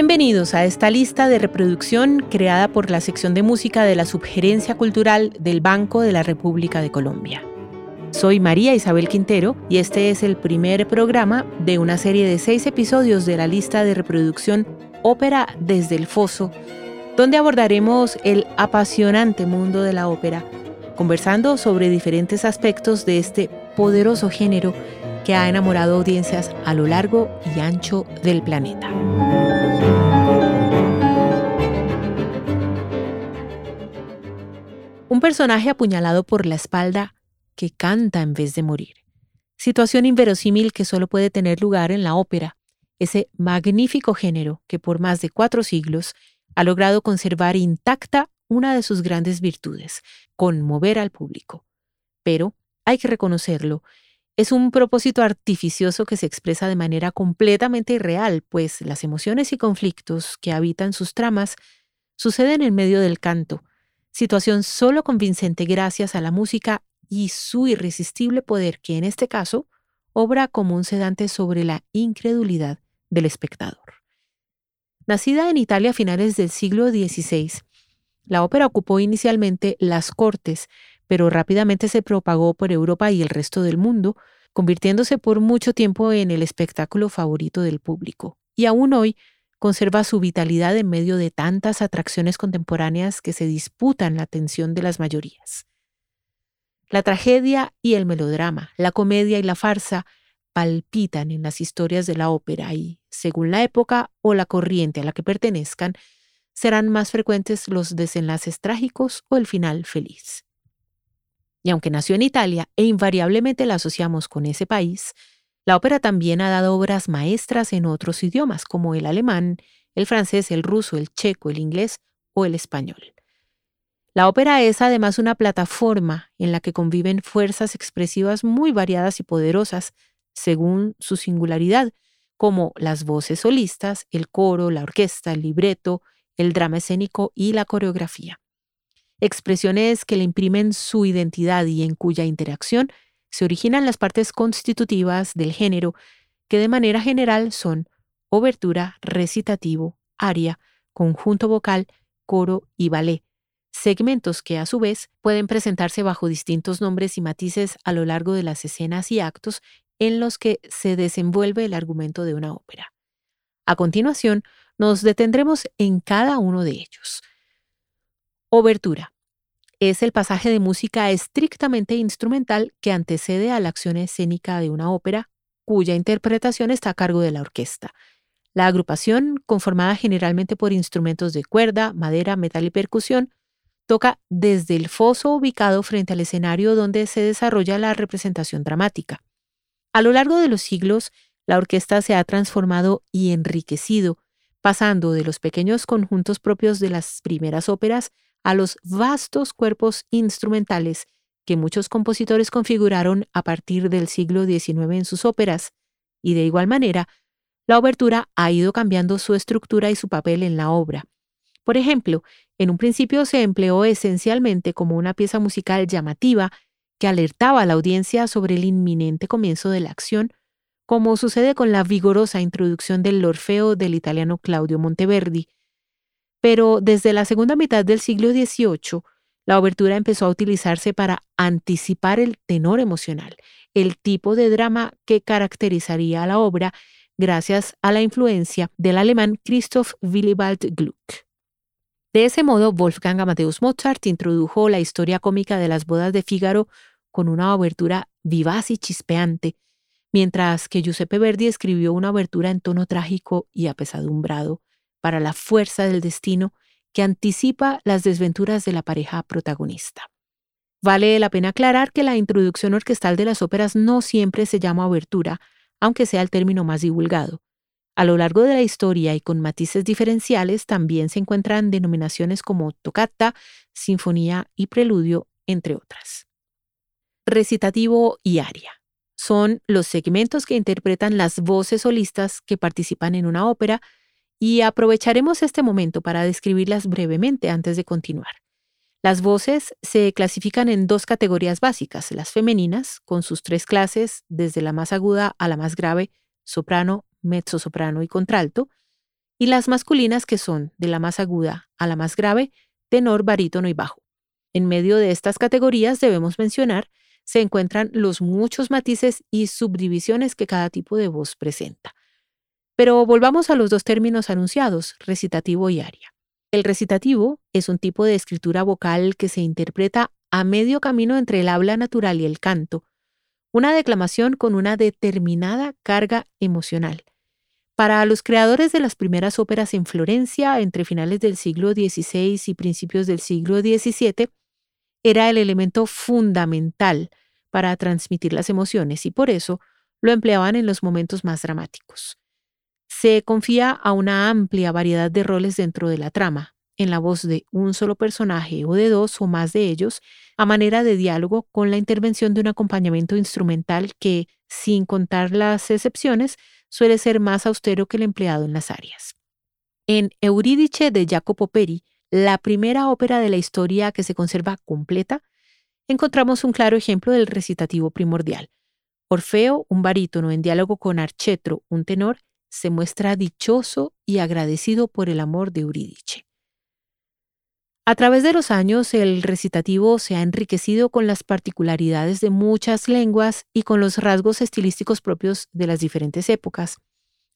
Bienvenidos a esta lista de reproducción creada por la sección de música de la Subgerencia Cultural del Banco de la República de Colombia. Soy María Isabel Quintero y este es el primer programa de una serie de seis episodios de la lista de reproducción Ópera desde el Foso, donde abordaremos el apasionante mundo de la ópera, conversando sobre diferentes aspectos de este poderoso género que ha enamorado audiencias a lo largo y ancho del planeta. Un personaje apuñalado por la espalda que canta en vez de morir. Situación inverosímil que solo puede tener lugar en la ópera, ese magnífico género que por más de cuatro siglos ha logrado conservar intacta una de sus grandes virtudes, conmover al público. Pero, hay que reconocerlo, es un propósito artificioso que se expresa de manera completamente irreal, pues las emociones y conflictos que habitan sus tramas suceden en medio del canto, situación solo convincente gracias a la música y su irresistible poder que en este caso obra como un sedante sobre la incredulidad del espectador. Nacida en Italia a finales del siglo XVI, la ópera ocupó inicialmente las cortes, pero rápidamente se propagó por Europa y el resto del mundo, convirtiéndose por mucho tiempo en el espectáculo favorito del público. Y aún hoy conserva su vitalidad en medio de tantas atracciones contemporáneas que se disputan la atención de las mayorías. La tragedia y el melodrama, la comedia y la farsa palpitan en las historias de la ópera y, según la época o la corriente a la que pertenezcan, serán más frecuentes los desenlaces trágicos o el final feliz. Y aunque nació en Italia e invariablemente la asociamos con ese país, la ópera también ha dado obras maestras en otros idiomas, como el alemán, el francés, el ruso, el checo, el inglés o el español. La ópera es además una plataforma en la que conviven fuerzas expresivas muy variadas y poderosas, según su singularidad, como las voces solistas, el coro, la orquesta, el libreto, el drama escénico y la coreografía. Expresiones que le imprimen su identidad y en cuya interacción se originan las partes constitutivas del género, que de manera general son obertura, recitativo, aria, conjunto vocal, coro y ballet, segmentos que a su vez pueden presentarse bajo distintos nombres y matices a lo largo de las escenas y actos en los que se desenvuelve el argumento de una ópera. A continuación, nos detendremos en cada uno de ellos. Obertura es el pasaje de música estrictamente instrumental que antecede a la acción escénica de una ópera, cuya interpretación está a cargo de la orquesta. La agrupación, conformada generalmente por instrumentos de cuerda, madera, metal y percusión, toca desde el foso ubicado frente al escenario donde se desarrolla la representación dramática. A lo largo de los siglos, la orquesta se ha transformado y enriquecido, pasando de los pequeños conjuntos propios de las primeras óperas a los vastos cuerpos instrumentales que muchos compositores configuraron a partir del siglo XIX en sus óperas, y de igual manera, la obertura ha ido cambiando su estructura y su papel en la obra. Por ejemplo, en un principio se empleó esencialmente como una pieza musical llamativa que alertaba a la audiencia sobre el inminente comienzo de la acción, como sucede con la vigorosa introducción del Orfeo del italiano Claudio Monteverdi, pero desde la segunda mitad del siglo XVIII, la obertura empezó a utilizarse para anticipar el tenor emocional, el tipo de drama que caracterizaría a la obra gracias a la influencia del alemán Christoph Willibald Gluck. De ese modo, Wolfgang Amadeus Mozart introdujo la historia cómica de las bodas de Fígaro con una obertura vivaz y chispeante, mientras que Giuseppe Verdi escribió una obertura en tono trágico y apesadumbrado, para la fuerza del destino que anticipa las desventuras de la pareja protagonista. Vale la pena aclarar que la introducción orquestal de las óperas no siempre se llama obertura, aunque sea el término más divulgado. A lo largo de la historia y con matices diferenciales también se encuentran denominaciones como toccata, sinfonía y preludio, entre otras. Recitativo y aria. Son los segmentos que interpretan las voces solistas que participan en una ópera y aprovecharemos este momento para describirlas brevemente antes de continuar. Las voces se clasifican en dos categorías básicas, las femeninas, con sus tres clases, desde la más aguda a la más grave, soprano, mezzosoprano y contralto, y las masculinas que son de la más aguda a la más grave, tenor, barítono y bajo. En medio de estas categorías debemos mencionar se encuentran los muchos matices y subdivisiones que cada tipo de voz presenta. Pero volvamos a los dos términos anunciados, recitativo y aria. El recitativo es un tipo de escritura vocal que se interpreta a medio camino entre el habla natural y el canto, una declamación con una determinada carga emocional. Para los creadores de las primeras óperas en Florencia, entre finales del siglo XVI y principios del siglo XVII, era el elemento fundamental para transmitir las emociones y por eso lo empleaban en los momentos más dramáticos. Se confía a una amplia variedad de roles dentro de la trama, en la voz de un solo personaje o de dos o más de ellos, a manera de diálogo con la intervención de un acompañamiento instrumental que, sin contar las excepciones, suele ser más austero que el empleado en las áreas. En Eurídice de Jacopo Peri, la primera ópera de la historia que se conserva completa, encontramos un claro ejemplo del recitativo primordial. Orfeo, un barítono en diálogo con Archetro, un tenor, se muestra dichoso y agradecido por el amor de Eurídice. A través de los años, el recitativo se ha enriquecido con las particularidades de muchas lenguas y con los rasgos estilísticos propios de las diferentes épocas,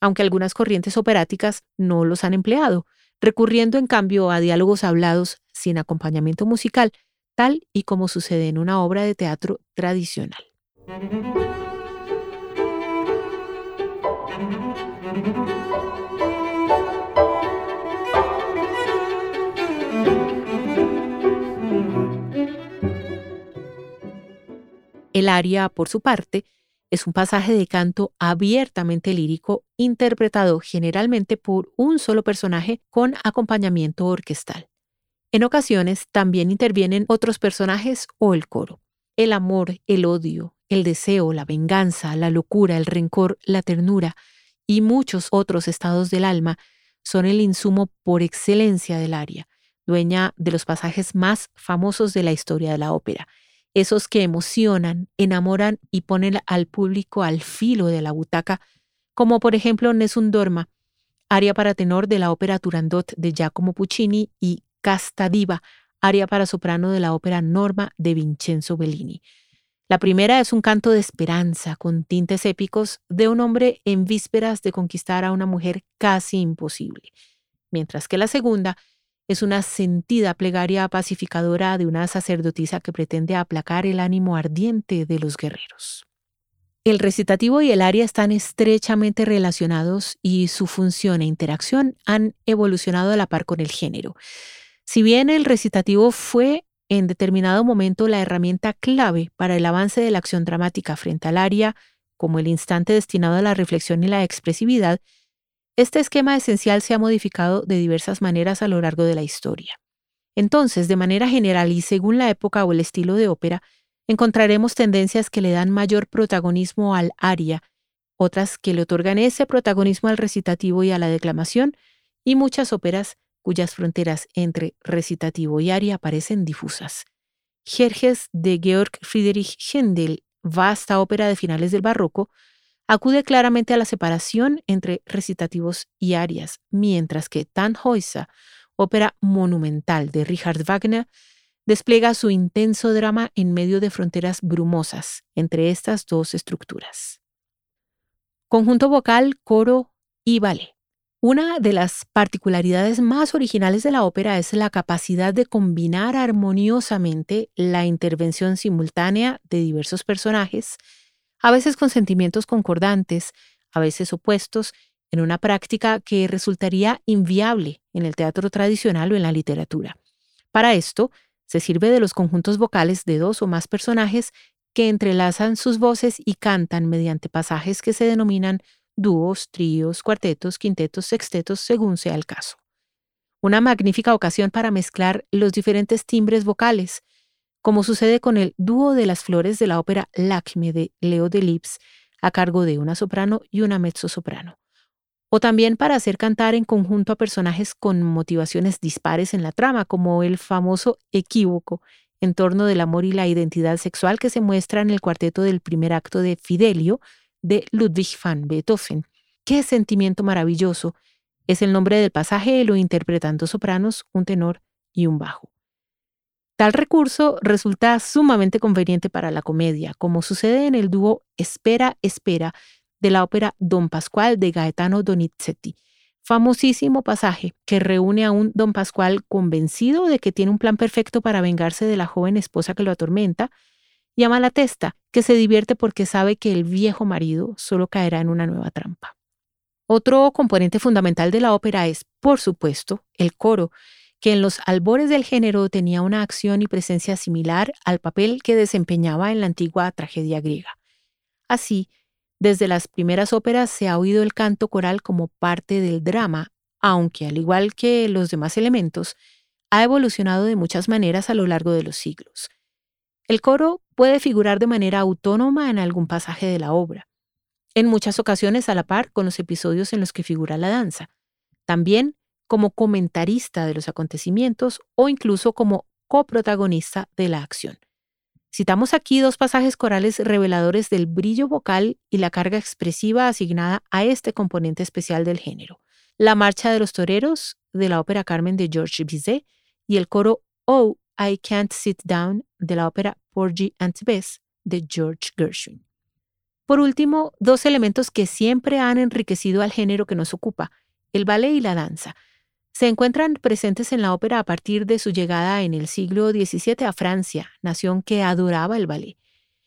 aunque algunas corrientes operáticas no los han empleado, recurriendo en cambio a diálogos hablados sin acompañamiento musical, tal y como sucede en una obra de teatro tradicional. El aria, por su parte, es un pasaje de canto abiertamente lírico interpretado generalmente por un solo personaje con acompañamiento orquestal. En ocasiones también intervienen otros personajes o el coro. El amor, el odio, el deseo, la venganza, la locura, el rencor, la ternura y muchos otros estados del alma son el insumo por excelencia del aria, dueña de los pasajes más famosos de la historia de la ópera, esos que emocionan, enamoran y ponen al público al filo de la butaca, como por ejemplo Nessun Dorma, aria para tenor de la ópera Turandot de Giacomo Puccini y Casta Diva, aria para soprano de la ópera Norma de Vincenzo Bellini. La primera es un canto de esperanza con tintes épicos de un hombre en vísperas de conquistar a una mujer casi imposible, mientras que la segunda es una sentida plegaria pacificadora de una sacerdotisa que pretende aplacar el ánimo ardiente de los guerreros. El recitativo y el aria están estrechamente relacionados y su función e interacción han evolucionado a la par con el género. Si bien el recitativo fue en determinado momento la herramienta clave para el avance de la acción dramática frente al aria, como el instante destinado a la reflexión y la expresividad, este esquema esencial se ha modificado de diversas maneras a lo largo de la historia. Entonces, de manera general y según la época o el estilo de ópera, encontraremos tendencias que le dan mayor protagonismo al aria, otras que le otorgan ese protagonismo al recitativo y a la declamación, y muchas óperas cuyas fronteras entre recitativo y aria parecen difusas. Jerjes de Georg Friedrich Händel, vasta ópera de finales del barroco, acude claramente a la separación entre recitativos y arias, mientras que Tannhäuser, ópera monumental de Richard Wagner, despliega su intenso drama en medio de fronteras brumosas entre estas dos estructuras. Conjunto vocal, coro y ballet. Una de las particularidades más originales de la ópera es la capacidad de combinar armoniosamente la intervención simultánea de diversos personajes a veces con sentimientos concordantes, a veces opuestos, en una práctica que resultaría inviable en el teatro tradicional o en la literatura. Para esto, se sirve de los conjuntos vocales de dos o más personajes que entrelazan sus voces y cantan mediante pasajes que se denominan dúos, tríos, cuartetos, quintetos, sextetos, según sea el caso. Una magnífica ocasión para mezclar los diferentes timbres vocales, como sucede con el dúo de las flores de la ópera Lakme de Leo de Lips, a cargo de una soprano y una mezzosoprano. O también para hacer cantar en conjunto a personajes con motivaciones dispares en la trama, como el famoso equívoco en torno del amor y la identidad sexual que se muestra en el cuarteto del primer acto de Fidelio de Ludwig van Beethoven. Qué sentimiento maravilloso Es el nombre del pasaje, lo interpretan dos sopranos, un tenor y un bajo. Tal recurso resulta sumamente conveniente para la comedia, como sucede en el dúo Espera, Espera de la ópera Don Pascual de Gaetano Donizetti, famosísimo pasaje que reúne a un Don Pascual convencido de que tiene un plan perfecto para vengarse de la joven esposa que lo atormenta, y a Malatesta, que se divierte porque sabe que el viejo marido solo caerá en una nueva trampa. Otro componente fundamental de la ópera es, por supuesto, el coro, que en los albores del género tenía una acción y presencia similar al papel que desempeñaba en la antigua tragedia griega. Así, desde las primeras óperas se ha oído el canto coral como parte del drama, aunque al igual que los demás elementos, ha evolucionado de muchas maneras a lo largo de los siglos. El coro puede figurar de manera autónoma en algún pasaje de la obra, en muchas ocasiones a la par con los episodios en los que figura la danza. También como comentarista de los acontecimientos o incluso como coprotagonista de la acción. Citamos aquí dos pasajes corales reveladores del brillo vocal y la carga expresiva asignada a este componente especial del género. La Marcha de los Toreros de la ópera Carmen de George Bizet y el coro Oh, I Can't Sit Down de la ópera Porgy and Bess de George Gershwin. Por último, dos elementos que siempre han enriquecido al género que nos ocupa, el ballet y la danza, se encuentran presentes en la ópera a partir de su llegada en el siglo XVII a Francia, nación que adoraba el ballet.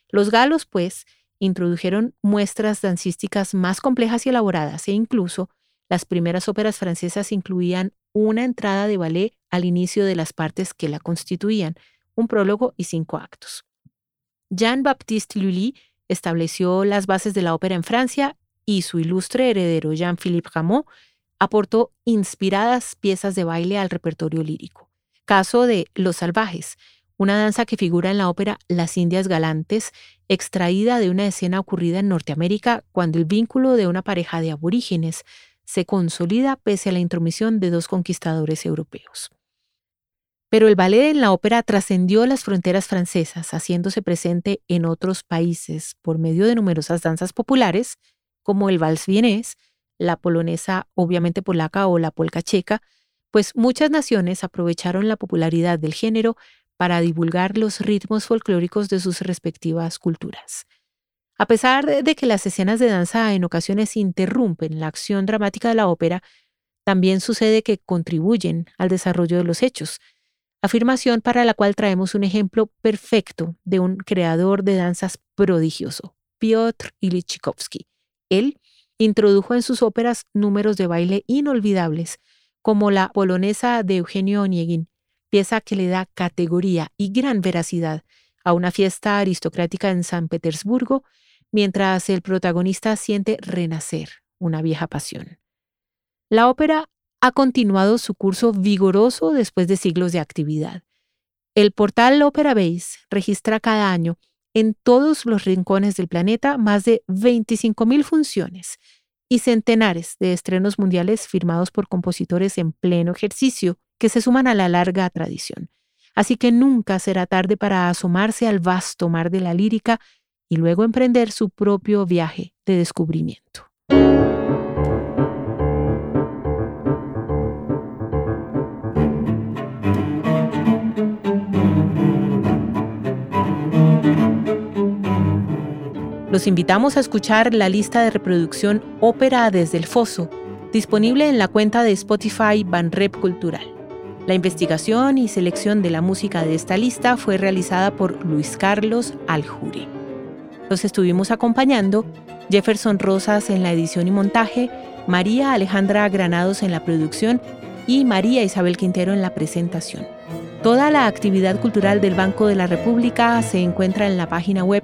Los galos, pues, introdujeron muestras dancísticas más complejas y elaboradas e incluso las primeras óperas francesas incluían una entrada de ballet al inicio de las partes que la constituían, un prólogo y cinco actos. Jean-Baptiste Lully estableció las bases de la ópera en Francia y su ilustre heredero Jean-Philippe Rameau aportó inspiradas piezas de baile al repertorio lírico. Caso de Los Salvajes, una danza que figura en la ópera Las Indias Galantes, extraída de una escena ocurrida en Norteamérica cuando el vínculo de una pareja de aborígenes se consolida pese a la intromisión de dos conquistadores europeos. Pero el ballet en la ópera trascendió las fronteras francesas, haciéndose presente en otros países por medio de numerosas danzas populares, como el vals vienés, la polonesa obviamente polaca o la polca checa, pues muchas naciones aprovecharon la popularidad del género para divulgar los ritmos folclóricos de sus respectivas culturas. A pesar de que las escenas de danza en ocasiones interrumpen la acción dramática de la ópera, también sucede que contribuyen al desarrollo de los hechos, afirmación para la cual traemos un ejemplo perfecto de un creador de danzas prodigioso, Piotr Ilyich Tchaikovsky. Él Introdujo en sus óperas números de baile inolvidables, como la polonesa de Eugenio Onegin, pieza que le da categoría y gran veracidad a una fiesta aristocrática en San Petersburgo, mientras el protagonista siente renacer una vieja pasión. La ópera ha continuado su curso vigoroso después de siglos de actividad. El portal Opera Base registra cada año en todos los rincones del planeta más de 25.000 funciones y centenares de estrenos mundiales firmados por compositores en pleno ejercicio que se suman a la larga tradición. Así que nunca será tarde para asomarse al vasto mar de la lírica y luego emprender su propio viaje de descubrimiento. Los invitamos a escuchar la lista de reproducción Ópera desde el Foso, disponible en la cuenta de Spotify Banrep Cultural. La investigación y selección de la música de esta lista fue realizada por Luis Carlos Aljure. Los estuvimos acompañando Jefferson Rosas en la edición y montaje, María Alejandra Granados en la producción y María Isabel Quintero en la presentación. Toda la actividad cultural del Banco de la República se encuentra en la página web